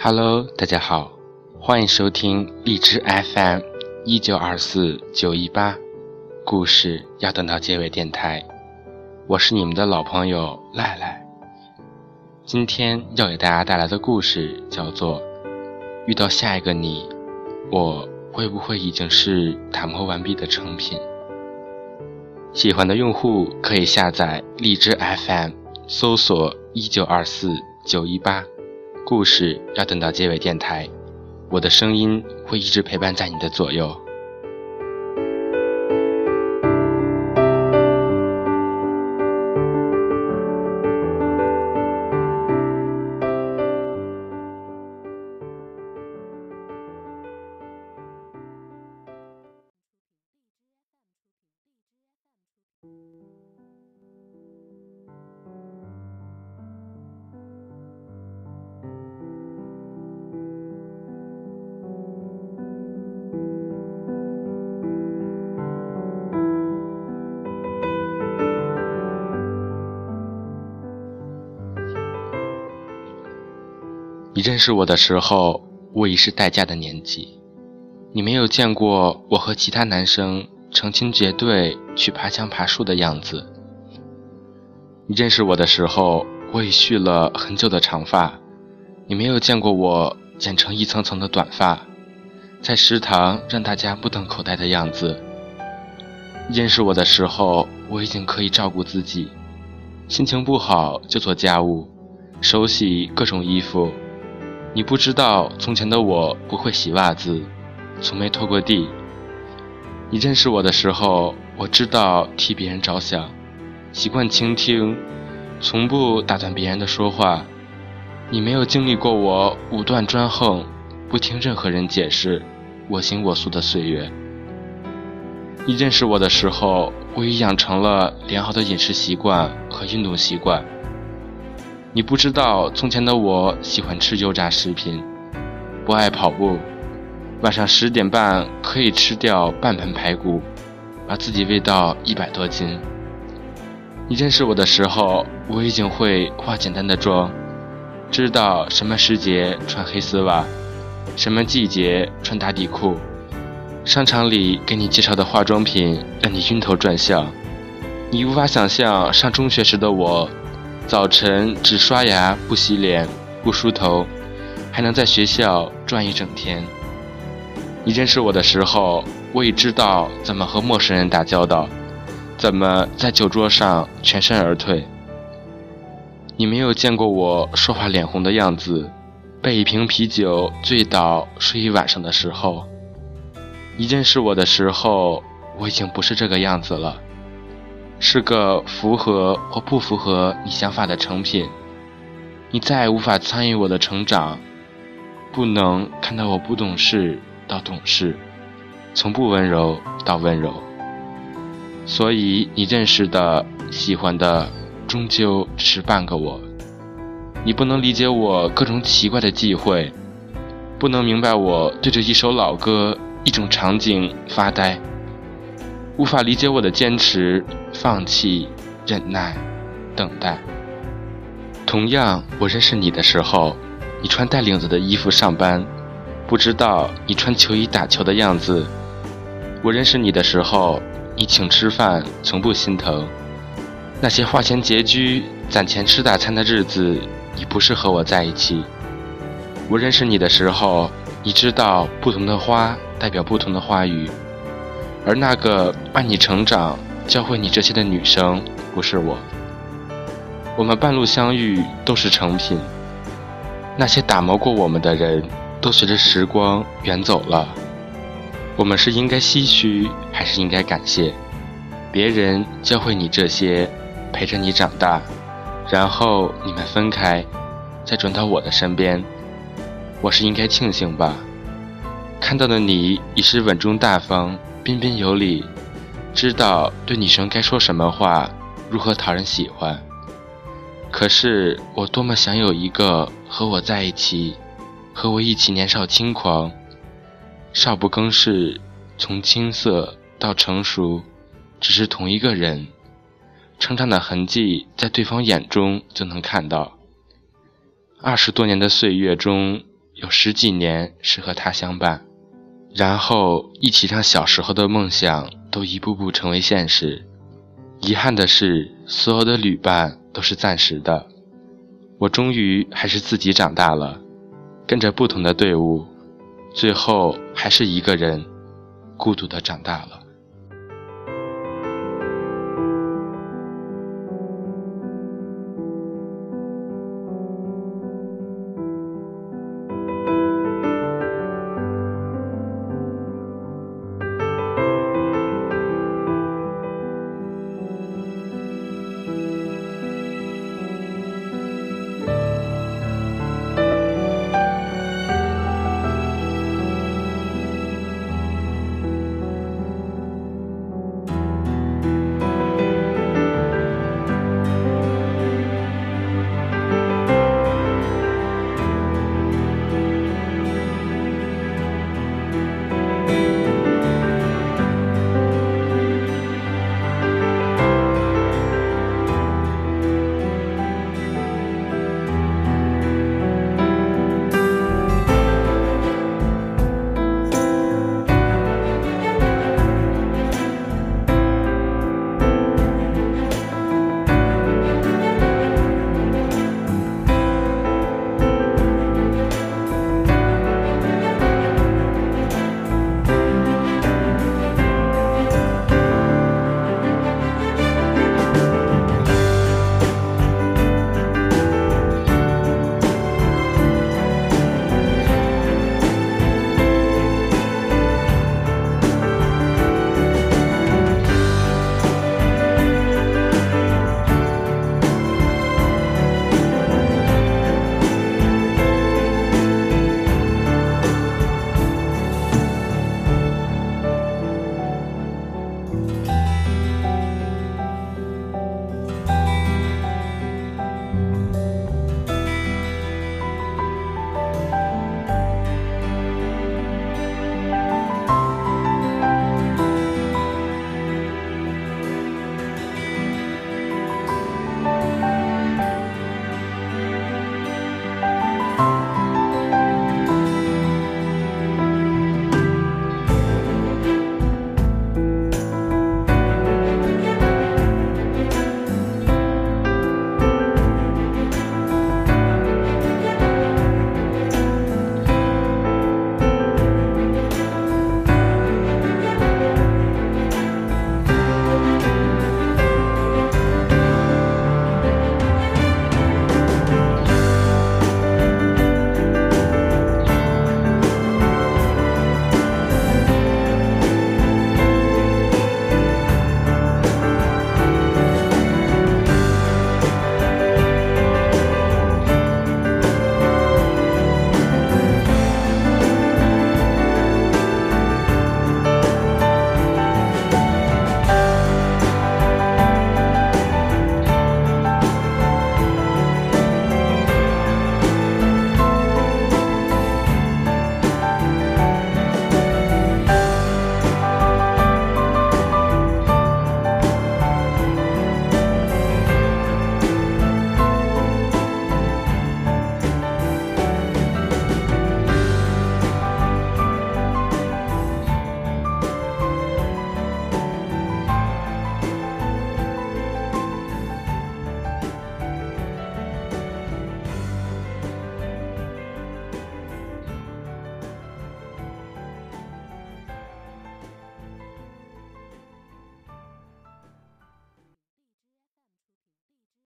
Hello，大家好，欢迎收听荔枝 FM 一九二四九一八，故事要等到结尾电台，我是你们的老朋友赖赖。今天要给大家带来的故事叫做《遇到下一个你，我会不会已经是打磨完毕的成品》？喜欢的用户可以下载荔枝 FM，搜索一九二四九一八。故事要等到结尾电台，我的声音会一直陪伴在你的左右。你认识我的时候，我已是待嫁的年纪。你没有见过我和其他男生成群结队去爬墙爬树的样子。你认识我的时候，我已蓄了很久的长发。你没有见过我剪成一层层的短发，在食堂让大家目瞪口呆的样子。认识我的时候，我已经可以照顾自己，心情不好就做家务，手洗各种衣服。你不知道，从前的我不会洗袜子，从没拖过地。你认识我的时候，我知道替别人着想，习惯倾听，从不打断别人的说话。你没有经历过我武断专横，不听任何人解释，我行我素的岁月。你认识我的时候，我已养成了良好的饮食习惯和运动习惯。你不知道，从前的我喜欢吃油炸食品，不爱跑步。晚上十点半可以吃掉半盆排骨，把自己喂到一百多斤。你认识我的时候，我已经会化简单的妆，知道什么时节穿黑丝袜，什么季节穿打底裤。商场里给你介绍的化妆品让你晕头转向，你无法想象上中学时的我。早晨只刷牙不洗脸不梳头，还能在学校转一整天。你认识我的时候，我已知道怎么和陌生人打交道，怎么在酒桌上全身而退。你没有见过我说话脸红的样子，被一瓶啤酒醉倒睡一晚上的时候。你认识我的时候，我已经不是这个样子了。是个符合或不符合你想法的成品，你再也无法参与我的成长，不能看到我不懂事到懂事，从不温柔到温柔。所以你认识的、喜欢的，终究只是半个我。你不能理解我各种奇怪的忌讳，不能明白我对着一首老歌、一种场景发呆。无法理解我的坚持、放弃、忍耐、等待。同样，我认识你的时候，你穿带领子的衣服上班，不知道你穿球衣打球的样子。我认识你的时候，你请吃饭，从不心疼。那些花钱拮据、攒钱吃大餐的日子，你不是和我在一起。我认识你的时候，你知道不同的花代表不同的花语。而那个伴你成长、教会你这些的女生，不是我。我们半路相遇都是成品。那些打磨过我们的人，都随着时光远走了。我们是应该唏嘘，还是应该感谢？别人教会你这些，陪着你长大，然后你们分开，再转到我的身边，我是应该庆幸吧？看到的你已是稳重大方。彬彬有礼，知道对女生该说什么话，如何讨人喜欢。可是我多么想有一个和我在一起，和我一起年少轻狂，少不更事，从青涩到成熟，只是同一个人，成长的痕迹在对方眼中就能看到。二十多年的岁月中，有十几年是和他相伴，然后一起让小时候的梦想都一步步成为现实。遗憾的是，所有的旅伴都是暂时的。我终于还是自己长大了，跟着不同的队伍，最后还是一个人，孤独的长大了。